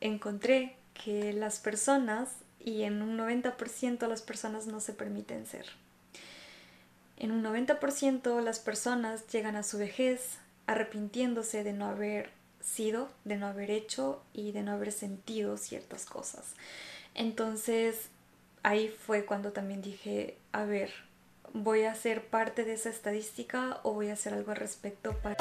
encontré que las personas, y en un 90% las personas no se permiten ser. En un 90% las personas llegan a su vejez arrepintiéndose de no haber sido, de no haber hecho y de no haber sentido ciertas cosas. Entonces ahí fue cuando también dije, a ver, voy a ser parte de esa estadística o voy a hacer algo al respecto para...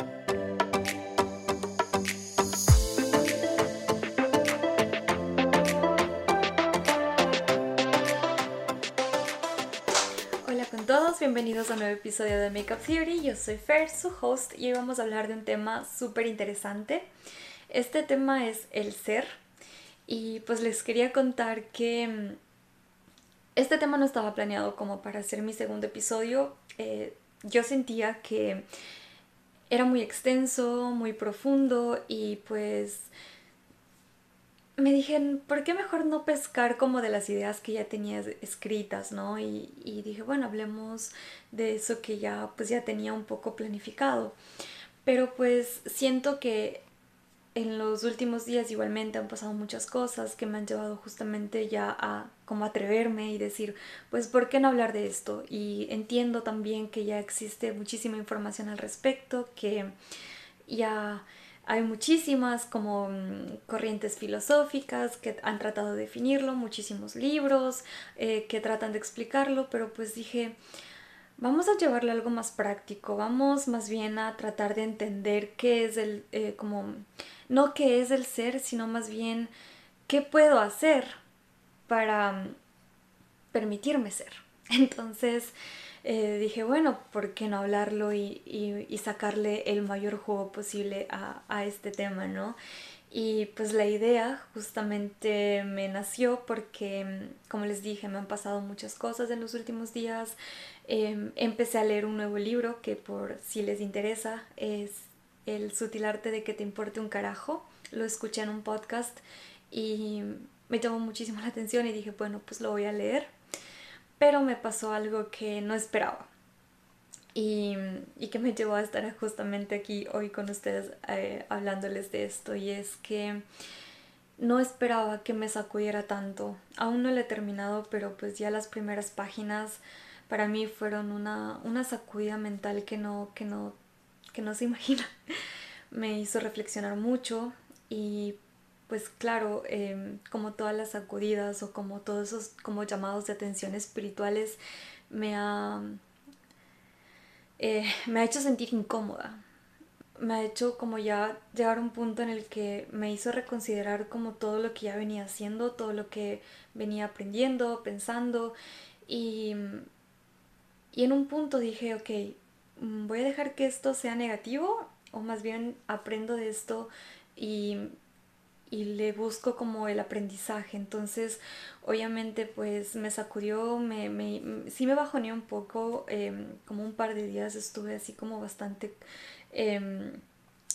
bienvenidos a un nuevo episodio de Makeup Theory. Yo soy Fer, su host, y hoy vamos a hablar de un tema súper interesante. Este tema es el ser. Y pues les quería contar que mm, este tema no estaba planeado como para hacer mi segundo episodio. Eh, yo sentía que era muy extenso, muy profundo y pues me dije, ¿por qué mejor no pescar como de las ideas que ya tenía escritas, no? Y, y, dije, bueno, hablemos de eso que ya pues ya tenía un poco planificado. Pero pues siento que en los últimos días igualmente han pasado muchas cosas que me han llevado justamente ya a como atreverme y decir, pues, ¿por qué no hablar de esto? Y entiendo también que ya existe muchísima información al respecto, que ya hay muchísimas como mm, corrientes filosóficas que han tratado de definirlo, muchísimos libros eh, que tratan de explicarlo, pero pues dije, vamos a llevarle algo más práctico, vamos más bien a tratar de entender qué es el, eh, como no qué es el ser, sino más bien qué puedo hacer para mm, permitirme ser. Entonces eh, dije, bueno, ¿por qué no hablarlo y, sacarle el mayor juego posible a, este tema, no? Y pues la idea justamente me nació porque, como les dije, me han pasado muchas cosas en los últimos días. Em, empecé a leer un nuevo libro que por si les interesa es el sutil arte de que te importe un carajo. Lo escuché en un podcast y me llamó muchísimo la atención y dije, bueno, pues lo voy a leer. Pero me pasó algo que no esperaba y, que me llevó a estar justamente aquí hoy con ustedes eh, hablándoles de esto y es que no esperaba que me sacudiera tanto. Aún no lo he terminado, pero pues ya las primeras páginas para mí fueron una, una sacudida mental que no, que no que no se imagina. Me hizo reflexionar mucho y pues claro, em, como todas las sacudidas o como todos esos como llamados de atención espirituales, me ha, eh, me ha hecho sentir incómoda. Me ha hecho como ya llegar a un punto en el que me hizo reconsiderar como todo lo que ya venía haciendo, todo lo que venía aprendiendo, pensando y, y en un punto dije, ok, voy a dejar que esto sea negativo o más bien aprendo de esto y, le busco como el aprendizaje. Entonces, obviamente, pues me sacudió, me, me, sí me bajoneó un poco, em, como un par de días estuve así como bastante em,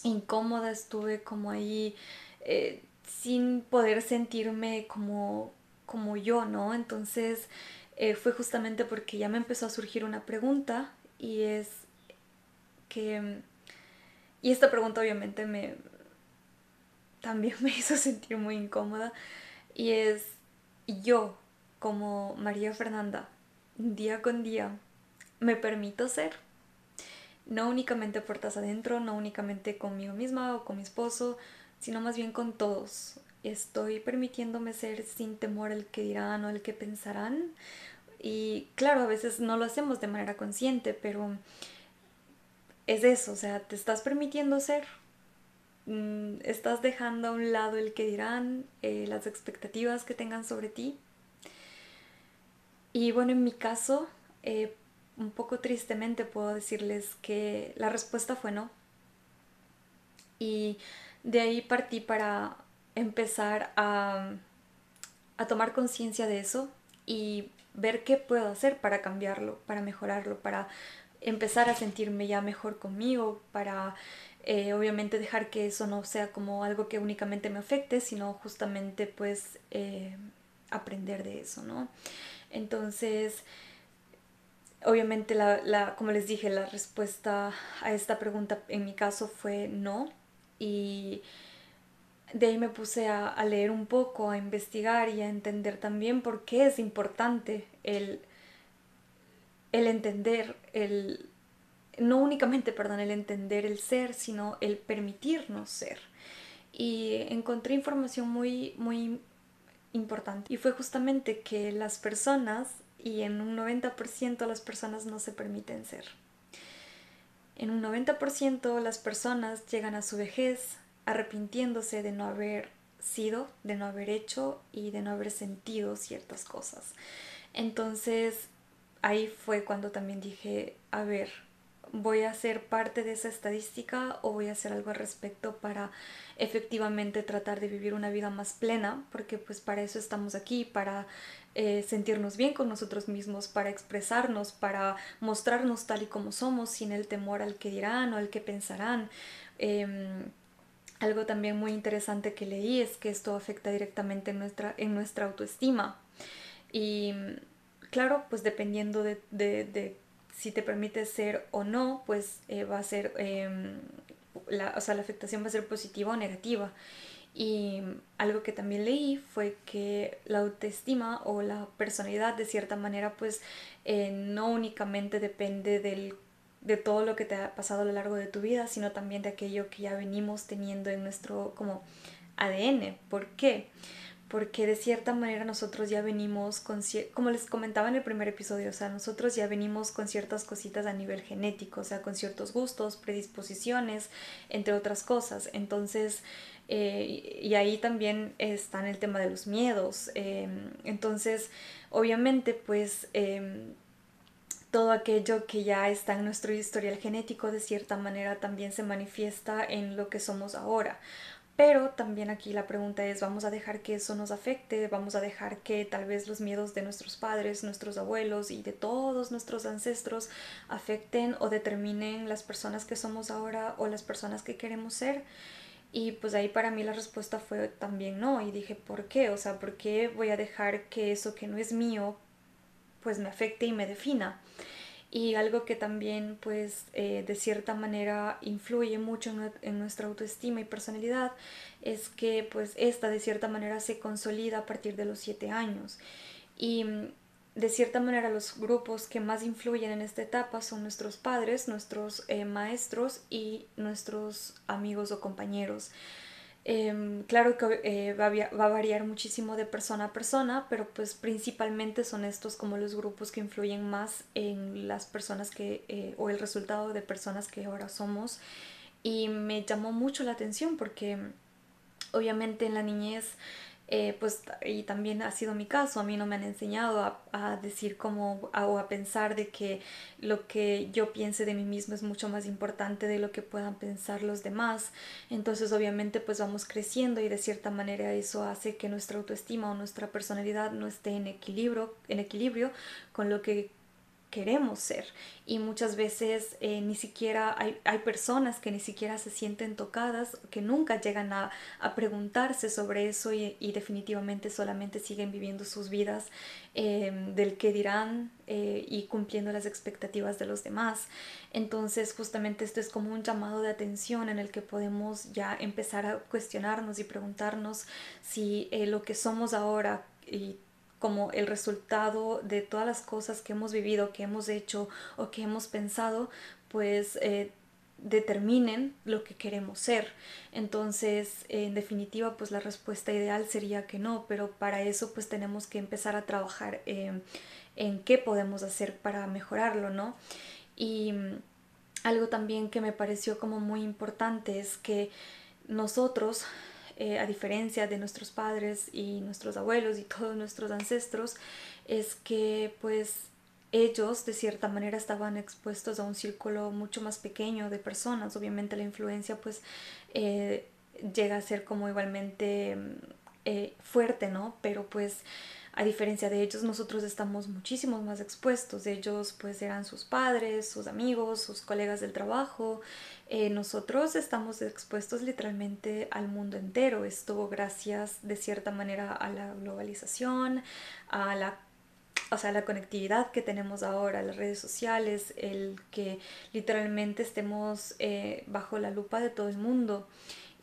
incómoda, estuve como ahí eh, sin poder sentirme como, como yo, ¿no? Entonces, eh, fue justamente porque ya me empezó a surgir una pregunta y es y esta pregunta obviamente me... También me hizo sentir muy incómoda. Y es, yo, como María Fernanda, día con día, me permito ser. No únicamente puertas adentro, no únicamente conmigo misma o con mi esposo, sino más bien con todos. Estoy permitiéndome ser sin temor al que dirán o al que pensarán. Y claro, a veces no lo hacemos de manera consciente, pero es eso, o sea, te estás permitiendo ser, mm, estás dejando a un lado el que dirán, eh, las expectativas que tengan sobre ti. Y bueno, en mi caso, eh, un poco tristemente puedo decirles que la respuesta fue no. Y de ahí partí para empezar a, a tomar conciencia de eso y ver qué puedo hacer para cambiarlo, para mejorarlo, para empezar a sentirme ya mejor conmigo, para eh, obviamente dejar que eso no sea como algo que únicamente me afecte, sino justamente pues eh, aprender de eso, ¿no? Entonces, obviamente la, como les dije, la respuesta a esta pregunta en mi caso fue no y de ahí me puse a, leer un poco, a investigar y a entender también por qué es importante el, el entender, el, no únicamente, perdón, el entender el ser, sino el permitirnos ser. Y encontré información muy, muy importante. Y fue justamente que las personas, y en un 90% las personas no se permiten ser. En un 90% las personas llegan a su vejez arrepintiéndose de no haber sido, de no haber hecho y de no haber sentido ciertas cosas. Entonces ahí fue cuando también dije, a ver, voy a ser parte de esa estadística o voy a hacer algo al respecto para efectivamente tratar de vivir una vida más plena, porque pues para eso estamos aquí, para eh, sentirnos bien con nosotros mismos, para expresarnos, para mostrarnos tal y como somos, sin el temor al que dirán o al que pensarán. Em, algo también muy interesante que leí es que esto afecta directamente en nuestra, en nuestra autoestima. Y claro, pues dependiendo de, de si te permite ser o no, pues eh, va a ser, em, la, o sea, la afectación va a ser positiva o negativa. Y algo que también leí fue que la autoestima o la personalidad de cierta manera pues eh, no únicamente depende del, de todo lo que te ha pasado a lo largo de tu vida, sino también de aquello que ya venimos teniendo en nuestro como ADN. ¿Por qué? Porque de cierta manera nosotros ya venimos con, como les comentaba en el primer episodio, o sea, nosotros ya venimos con ciertas cositas a nivel genético, o sea, con ciertos gustos, predisposiciones, entre otras cosas. Entonces, eh, y ahí también está en el tema de los miedos. Em, entonces, obviamente, pues... Em, todo aquello que ya está en nuestro historial genético de cierta manera también se manifiesta en lo que somos ahora. Pero también aquí la pregunta es, ¿vamos a dejar que eso nos afecte? ¿Vamos a dejar que tal vez los miedos de nuestros padres, nuestros abuelos y de todos nuestros ancestros afecten o determinen las personas que somos ahora o las personas que queremos ser? Y pues ahí para mí la respuesta fue también no. Y dije, ¿por qué? O sea, ¿por qué voy a dejar que eso que no es mío pues me afecte y me defina? Y algo que también pues eh, de cierta manera influye mucho en, nuestra autoestima y personalidad es que pues esta de cierta manera se consolida a partir de los siete años y mm, de cierta manera los grupos que más influyen en esta etapa son nuestros padres, nuestros eh, maestros y nuestros amigos o compañeros. Em, claro que eh, va, a, variar muchísimo de persona a persona, pero pues principalmente son estos como los grupos que influyen más en las personas que, eh, o el resultado de personas que ahora somos. Y me llamó mucho la atención porque obviamente en la niñez eh, pues y también ha sido mi caso, a mí no me han enseñado a, decir como o a pensar de que lo que yo piense de mí mismo es mucho más importante de lo que puedan pensar los demás. Entonces obviamente pues vamos creciendo y de cierta manera eso hace que nuestra autoestima o nuestra personalidad no esté en equilibrio, en equilibrio con lo que queremos ser. Y muchas veces eh, ni siquiera hay, hay, personas que ni siquiera se sienten tocadas, que nunca llegan a, a preguntarse sobre eso y, definitivamente solamente siguen viviendo sus vidas em, del que dirán eh, y cumpliendo las expectativas de los demás. Entonces justamente esto es como un llamado de atención en el que podemos ya empezar a cuestionarnos y preguntarnos si eh, lo que somos ahora y como el resultado de todas las cosas que hemos vivido, que hemos hecho o que hemos pensado, pues eh, determinen lo que queremos ser. Entonces, en definitiva, pues la respuesta ideal sería que no, pero para eso pues tenemos que empezar a trabajar en qué podemos hacer para mejorarlo, ¿no? Y mm, algo también que me pareció como muy importante es que nosotros eh, a diferencia de nuestros padres y nuestros abuelos y todos nuestros ancestros, es que pues ellos de cierta manera estaban expuestos a un círculo mucho más pequeño de personas. Obviamente la influencia pues eh, llega a ser como igualmente eh, fuerte, ¿no? Pero pues a diferencia de ellos, nosotros estamos muchísimo más expuestos. Ellos pues eran sus padres, sus amigos, sus colegas del trabajo. Eh, nosotros estamos expuestos literalmente al mundo entero. Esto gracias de cierta manera a la globalización, a la o sea, la conectividad que tenemos ahora, las redes sociales, el que literalmente estemos eh, bajo la lupa de todo el mundo.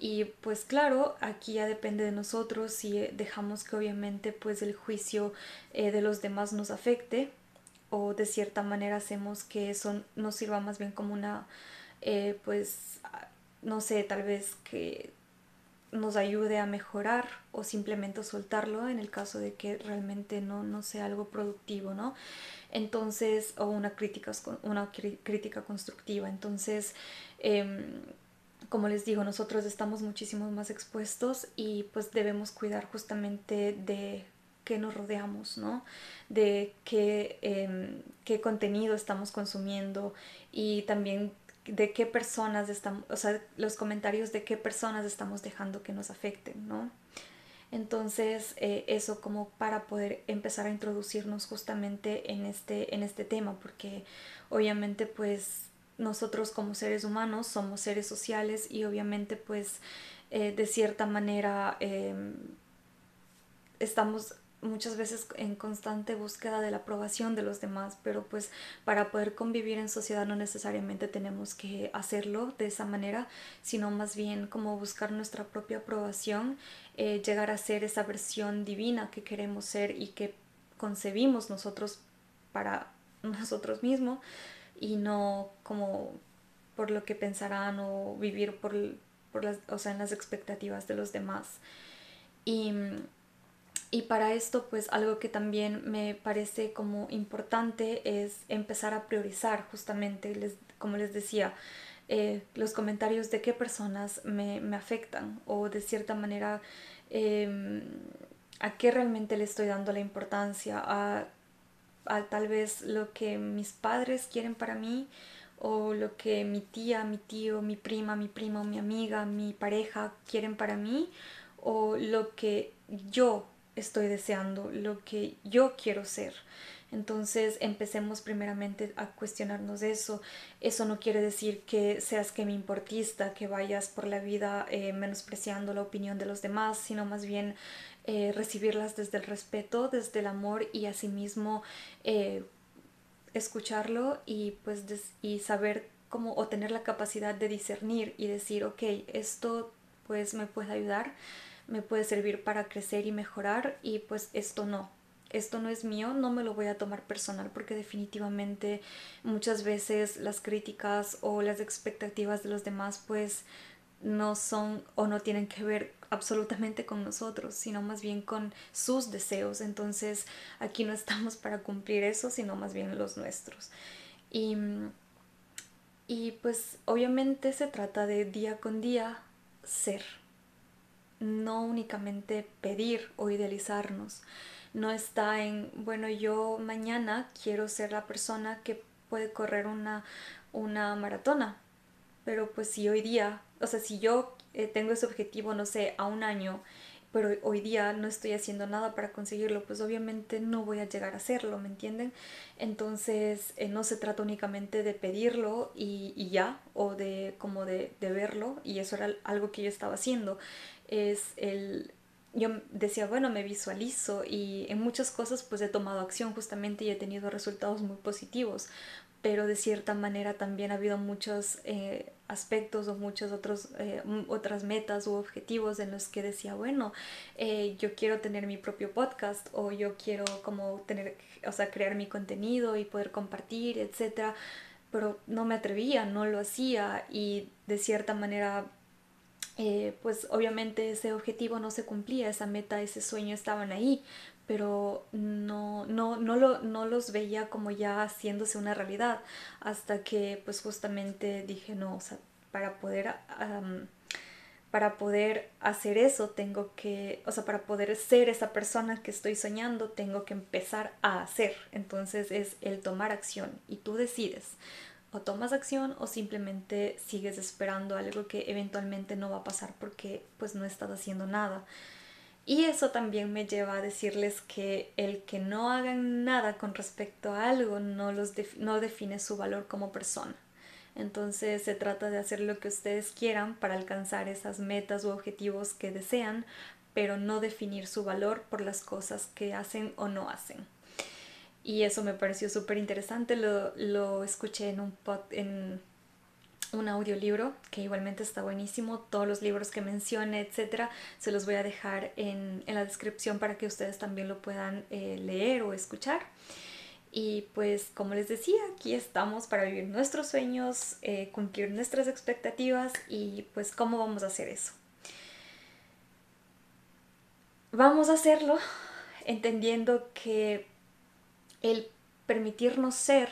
Y pues claro, aquí ya depende de nosotros si dejamos que obviamente pues el juicio eh, de los demás nos afecte o de cierta manera hacemos que eso nos sirva más bien como una, eh, pues, no sé, tal vez que nos ayude a mejorar o simplemente soltarlo en el caso de que realmente no, no sea algo productivo, ¿no? Entonces, o una crítica, una crítica constructiva. Entonces, em, como les digo, nosotros estamos muchísimo más expuestos y pues debemos cuidar justamente de qué nos rodeamos, ¿no? De qué, em, qué contenido estamos consumiendo y también de qué personas estamos, o sea, los comentarios de qué personas estamos dejando que nos afecten, ¿no? Entonces, eh, eso como para poder empezar a introducirnos justamente en este, en este tema, porque obviamente pues nosotros como seres humanos somos seres sociales y obviamente pues eh, de cierta manera em, estamos muchas veces en constante búsqueda de la aprobación de los demás, pero pues para poder convivir en sociedad no necesariamente tenemos que hacerlo de esa manera, sino más bien como buscar nuestra propia aprobación, eh, llegar a ser esa versión divina que queremos ser y que concebimos nosotros para nosotros mismos y no como por lo que pensarán o vivir por, por las, o sea, en las expectativas de los demás. Y y para esto, pues algo que también me parece como importante es empezar a priorizar justamente, les, como les decía, eh, los comentarios de qué personas me, me afectan o de cierta manera em, a qué realmente le estoy dando la importancia, a, a tal vez lo que mis padres quieren para mí o lo que mi tía, mi tío, mi prima, mi primo, mi amiga, mi pareja quieren para mí o lo que yo estoy deseando, lo que yo quiero ser. Entonces empecemos primeramente a cuestionarnos eso. Eso no quiere decir que seas que me importista, que vayas por la vida eh, menospreciando la opinión de los demás, sino más bien eh, recibirlas desde el respeto, desde el amor y asimismo eh, escucharlo y pues y saber cómo o tener la capacidad de discernir y decir, ok, esto pues me puede ayudar me puede servir para crecer y mejorar y pues esto no. Esto no es mío, no me lo voy a tomar personal porque definitivamente muchas veces las críticas o las expectativas de los demás pues no son o no tienen que ver absolutamente con nosotros, sino más bien con sus deseos. Entonces aquí no estamos para cumplir eso, sino más bien los nuestros. Y, y pues obviamente se trata de día con día ser no únicamente pedir o idealizarnos. No está en, bueno, yo mañana quiero ser la persona que puede correr una, una maratona. Pero pues si hoy día, o sea, si yo eh, tengo ese objetivo, no sé, a un año, pero hoy día no estoy haciendo nada para conseguirlo, pues obviamente no voy a llegar a hacerlo, ¿me entienden? Entonces eh, no se trata únicamente de pedirlo y, y ya, o de como de, de, verlo, y eso era algo que yo estaba haciendo es el... Yo decía, bueno, me visualizo y en muchas cosas pues he tomado acción justamente y he tenido resultados muy positivos, pero de cierta manera también ha habido muchos eh, aspectos o muchas eh, otras metas u objetivos en los que decía, bueno, eh, yo quiero tener mi propio podcast o yo quiero como tener, o sea, crear mi contenido y poder compartir, etcétera, pero no me atrevía, no lo hacía y de cierta manera eh, pues obviamente ese objetivo no se cumplía, esa meta, ese sueño estaban ahí, pero no, no, no, lo, no los veía como ya haciéndose una realidad, hasta que pues justamente dije, no, o sea, para poder... para poder hacer eso tengo que, o sea, para poder ser esa persona que estoy soñando, tengo que empezar a hacer. Entonces es el tomar acción y tú decides o tomas acción o simplemente sigues esperando algo que eventualmente no va a pasar porque pues no estás haciendo nada. Y eso también me lleva a decirles que el que no hagan nada con respecto a algo no, los no define su valor como persona. Entonces se trata de hacer lo que ustedes quieran para alcanzar esas metas u objetivos que desean, pero no definir su valor por las cosas que hacen o no hacen. Y eso me pareció súper interesante, lo, lo, escuché en un, pod, en, un audiolibro que igualmente está buenísimo. Todos los libros que mencione, etcétera, se los voy a dejar en, la descripción para que ustedes también lo puedan eh, leer o escuchar. Y pues como les decía, aquí estamos para vivir nuestros sueños, eh, cumplir nuestras expectativas y pues cómo vamos a hacer eso. Vamos a hacerlo entendiendo que el permitirnos ser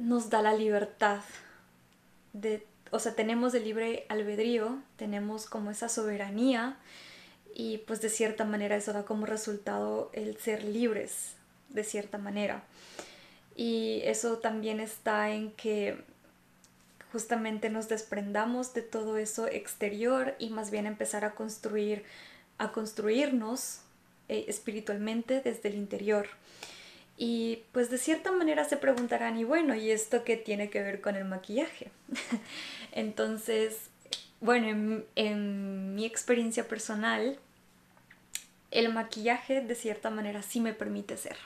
nos da la libertad de, o sea, tenemos el libre albedrío, tenemos como esa soberanía y pues de cierta manera eso da como resultado el ser libres, de cierta manera. Y eso también está en que justamente nos desprendamos de todo eso exterior y más bien empezar a construir, a construirnos eh, espiritualmente desde el interior. Y pues de cierta manera se preguntarán, y bueno, ¿y esto qué tiene que ver con el maquillaje? Entonces, bueno, en, mi experiencia personal, el maquillaje de cierta manera sí me permite ser.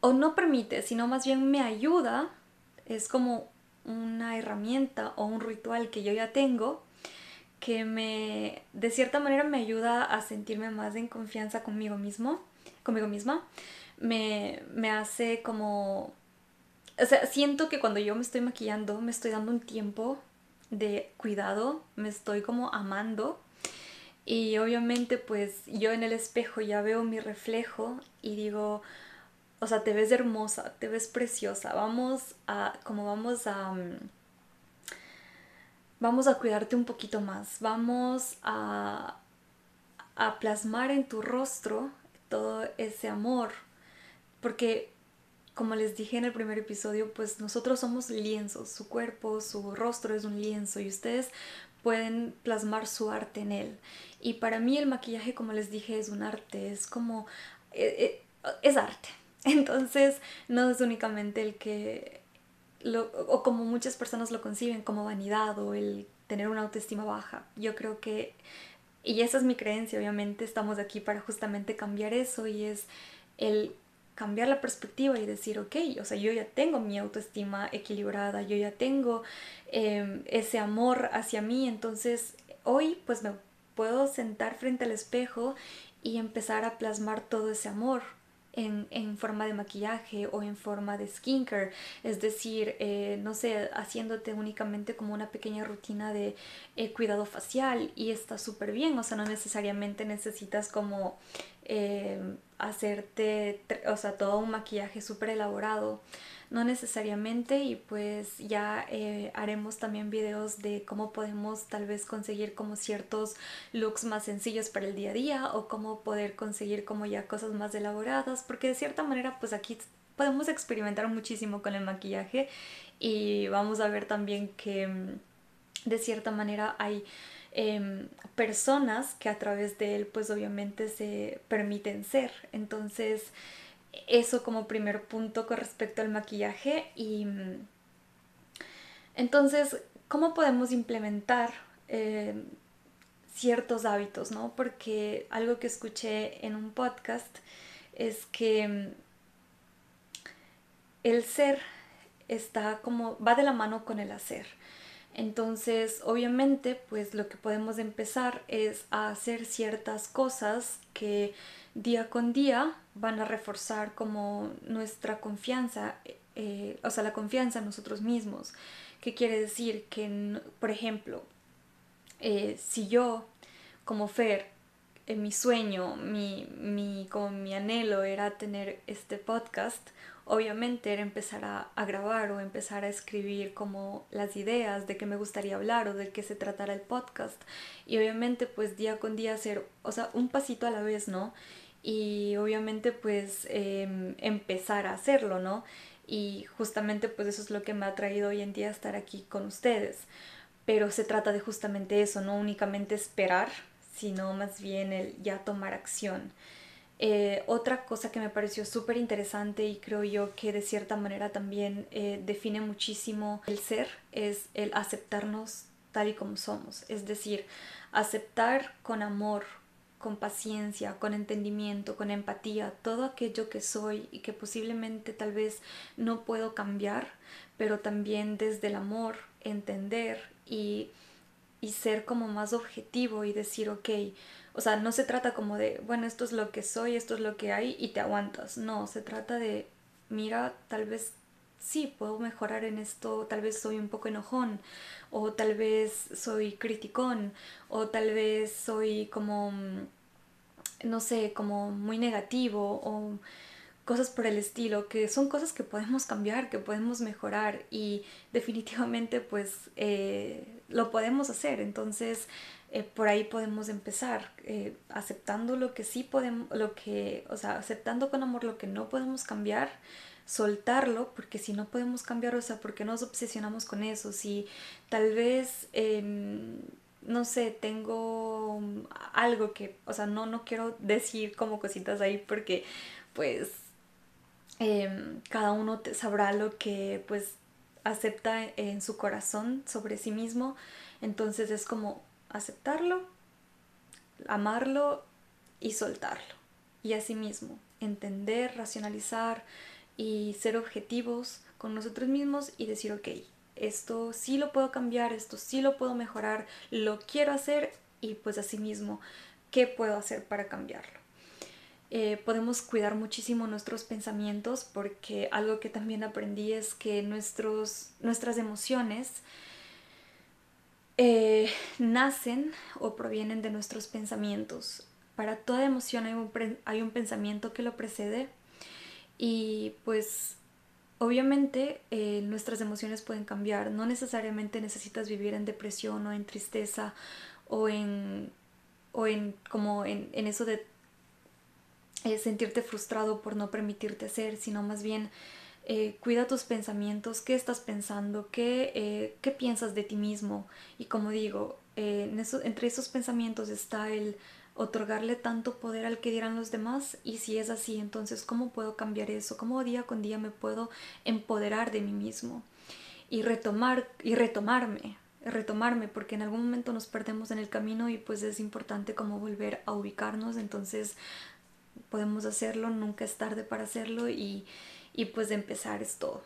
O no permite, sino más bien me ayuda, es como una herramienta o un ritual que yo ya tengo que me, de cierta manera me ayuda a sentirme más en confianza conmigo mismo, conmigo misma me, me hace como... O sea, siento que cuando yo me estoy maquillando, me estoy dando un tiempo de cuidado, me estoy como amando. Y obviamente pues yo en el espejo ya veo mi reflejo y digo, o sea, te ves hermosa, te ves preciosa, vamos a, como vamos a, mm, vamos a cuidarte un poquito más, vamos a, a plasmar en tu rostro todo ese amor, porque como les dije en el primer episodio, pues nosotros somos lienzos, su cuerpo, su rostro es un lienzo y ustedes pueden plasmar su arte en él. Y para mí el maquillaje, como les dije, es un arte, es como... Eh, eh, es arte. Entonces no es únicamente el que... o como muchas personas lo conciben como vanidad o el tener una autoestima baja. Yo creo que... Y esa es mi creencia, obviamente estamos aquí para justamente cambiar eso y es el cambiar la perspectiva y decir, ok, o sea, yo ya tengo mi autoestima equilibrada, yo ya tengo em, ese amor hacia mí, entonces hoy pues me puedo sentar frente al espejo y empezar a plasmar todo ese amor en, forma de maquillaje o en forma de skincare, es decir, eh, no sé, haciéndote únicamente como una pequeña rutina de eh, cuidado facial y está súper bien, o sea, no necesariamente necesitas como eh, hacerte, o sea, todo un maquillaje súper elaborado no necesariamente y pues ya eh, haremos también videos de cómo podemos tal vez conseguir como ciertos looks más sencillos para el día a día o cómo poder conseguir como ya cosas más elaboradas porque de cierta manera pues aquí podemos experimentar muchísimo con el maquillaje y vamos a ver también que mm, de cierta manera hay em, personas que a través de él pues obviamente se permiten ser entonces eso como primer punto con respecto al maquillaje y mm, entonces, ¿cómo podemos implementar eh, ciertos hábitos, no? Porque algo que escuché en un podcast es que mm, el ser está como, va de la mano con el hacer. Entonces, obviamente, pues lo que podemos empezar es a hacer ciertas cosas que día con día van a reforzar como nuestra confianza, eh, o sea, la confianza en nosotros mismos. ¿Qué quiere decir? Que, por ejemplo, eh, si yo como Fer, en mi sueño, mi, mi, como mi anhelo era tener este podcast, obviamente era empezar a, grabar o empezar a escribir como las ideas de qué me gustaría hablar o de qué se tratara el podcast y obviamente pues día con día hacer, o sea, un pasito a la vez, ¿no? Y obviamente pues em, empezar a hacerlo, ¿no? Y justamente pues eso es lo que me ha traído hoy en día estar aquí con ustedes. Pero se trata de justamente eso, no únicamente esperar, sino más bien el ya tomar acción. Eh, otra cosa que me pareció súper interesante y creo yo que de cierta manera también eh, define muchísimo el ser es el aceptarnos tal y como somos. Es decir, aceptar con amor con paciencia, con entendimiento, con empatía, todo aquello que soy y que posiblemente tal vez no puedo cambiar, pero también desde el amor, entender y, y ser como más objetivo y decir, ok, o sea, no se trata como de, bueno, esto es lo que soy, esto es lo que hay y te aguantas. No, se trata de, mira, tal vez sí, puedo mejorar en esto, tal vez soy un poco enojón, o tal vez soy criticón, o tal vez soy como, mm, no sé, como muy negativo, o cosas por el estilo, que son cosas que podemos cambiar, que podemos mejorar y definitivamente pues eh, lo podemos hacer. Entonces eh, por ahí podemos empezar eh, aceptando lo que sí podemos, lo que, o sea, aceptando con amor lo que no podemos cambiar, soltarlo, porque si no podemos cambiar, o sea, ¿por qué nos obsesionamos con eso? Si tal vez, em, no sé, tengo algo que, o sea, no, no quiero decir como cositas ahí porque pues em, cada uno sabrá lo que pues acepta en su corazón sobre sí mismo, entonces es como aceptarlo, amarlo y soltarlo. Y asimismo, entender, racionalizar y ser objetivos con nosotros mismos y decir, ok, esto sí lo puedo cambiar, esto sí lo puedo mejorar, lo quiero hacer y pues asimismo, ¿qué puedo hacer para cambiarlo? Eh, podemos cuidar muchísimo nuestros pensamientos porque algo que también aprendí es que nuestros, nuestras emociones eh, nacen o provienen de nuestros pensamientos. Para toda emoción hay un, hay un pensamiento que lo precede y pues obviamente eh, nuestras emociones pueden cambiar. No necesariamente necesitas vivir en depresión o en tristeza o en, o en como en, eso de eh, sentirte frustrado por no permitirte hacer, sino más bien eh, cuida tus pensamientos, qué estás pensando, qué, eh, qué piensas de ti mismo. Y como digo, eh, entre esos pensamientos está el otorgarle tanto poder al que dirán los demás y si es así, entonces ¿cómo puedo cambiar eso? ¿Cómo día con día me puedo empoderar de mí mismo? Y retomar y retomarme, retomarme porque en algún momento nos perdemos en el camino y pues es importante como volver a ubicarnos, entonces podemos hacerlo, nunca es tarde para hacerlo y y pues de empezar es todo.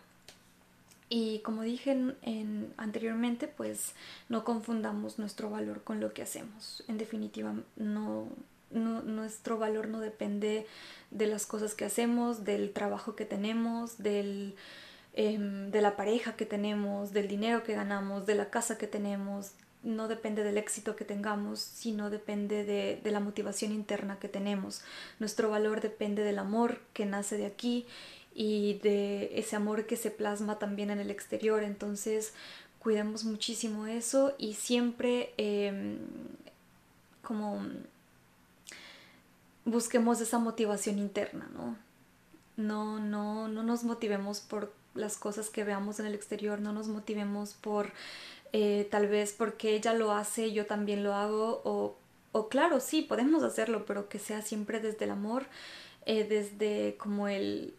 Y como dije en, anteriormente, pues no confundamos nuestro valor con lo que hacemos. En definitiva, no, nuestro valor no depende de las cosas que hacemos, del trabajo que tenemos, del, em, de la pareja que tenemos, del dinero que ganamos, de la casa que tenemos. No depende del éxito que tengamos, sino depende de, de la motivación interna que tenemos. Nuestro valor depende del amor que nace de aquí y de ese amor que se plasma también en el exterior. Entonces, cuidemos muchísimo eso y siempre em, como busquemos esa motivación interna, ¿no? No, no, no nos motivemos por las cosas que veamos en el exterior, no nos motivemos por eh, tal vez porque ella lo hace, yo también lo hago, o, o claro, sí, podemos hacerlo, pero que sea siempre desde el amor, eh, desde como el,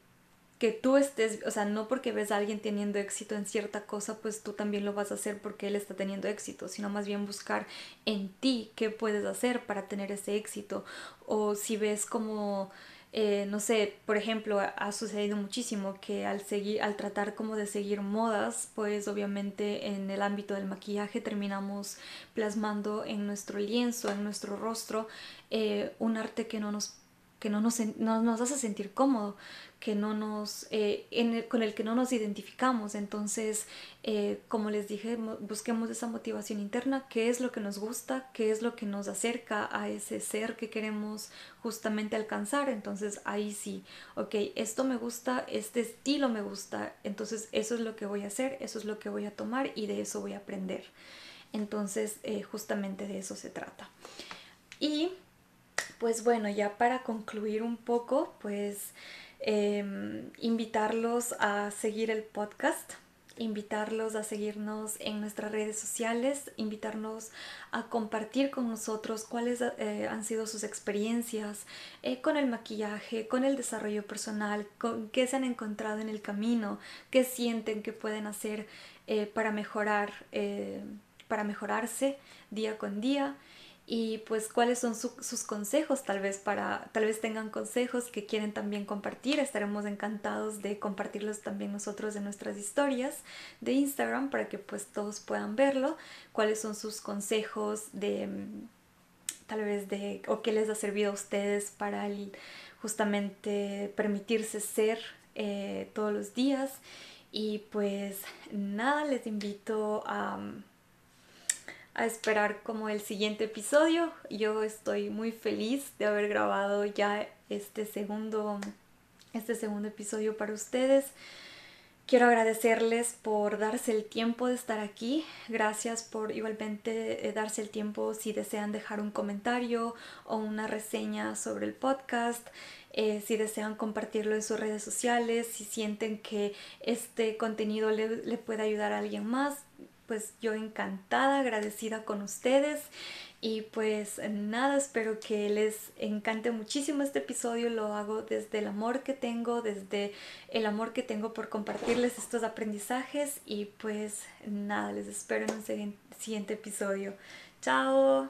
que tú estés, o sea, no porque ves a alguien teniendo éxito en cierta cosa, pues tú también lo vas a hacer porque él está teniendo éxito, sino más bien buscar en ti qué puedes hacer para tener ese éxito. O si ves como, eh, no sé, por ejemplo, ha sucedido muchísimo que al seguir, al tratar como de seguir modas, pues obviamente en el ámbito del maquillaje terminamos plasmando en nuestro lienzo, en nuestro rostro, eh, un arte que no nos que no nos, no nos hace sentir cómodo, que no nos, eh, con el que no nos identificamos. Entonces, eh, como les dije, busquemos esa motivación interna, qué es lo que nos gusta, qué es lo que nos acerca a ese ser que queremos justamente alcanzar. Entonces, ahí sí, ok, esto me gusta, este estilo me gusta, entonces eso es lo que voy a hacer, eso es lo que voy a tomar y de eso voy a aprender. Entonces, eh, justamente de eso se trata. Y pues bueno, ya para concluir un poco, pues em, invitarlos a seguir el podcast, invitarlos a seguirnos en nuestras redes sociales, invitarnos a compartir con nosotros cuáles eh, han sido sus experiencias eh, con el maquillaje, con el desarrollo personal, con qué se han encontrado en el camino, qué sienten que pueden hacer eh, para mejorar, para mejorarse día con día y pues cuáles son sus consejos tal vez para, tal vez tengan consejos que quieren también compartir. Estaremos encantados de compartirlos también nosotros en nuestras historias de Instagram para que pues todos puedan verlo, cuáles son sus consejos de tal vez de o qué les ha servido a ustedes para justamente permitirse ser eh, todos los días y pues nada les invito a a esperar como el siguiente episodio. Yo estoy muy feliz de haber grabado ya este segundo, este segundo episodio para ustedes. Quiero agradecerles por darse el tiempo de estar aquí. Gracias por igualmente eh, darse el tiempo si desean dejar un comentario o una reseña sobre el podcast. Eh, si desean compartirlo en sus redes sociales, si sienten que este contenido le, le puede ayudar a alguien más, pues yo encantada, agradecida con ustedes. Y pues nada, espero que les encante muchísimo este episodio. Lo hago desde el amor que tengo, desde el amor que tengo por compartirles estos aprendizajes. Y pues nada, les espero en un siguiente episodio. Chao.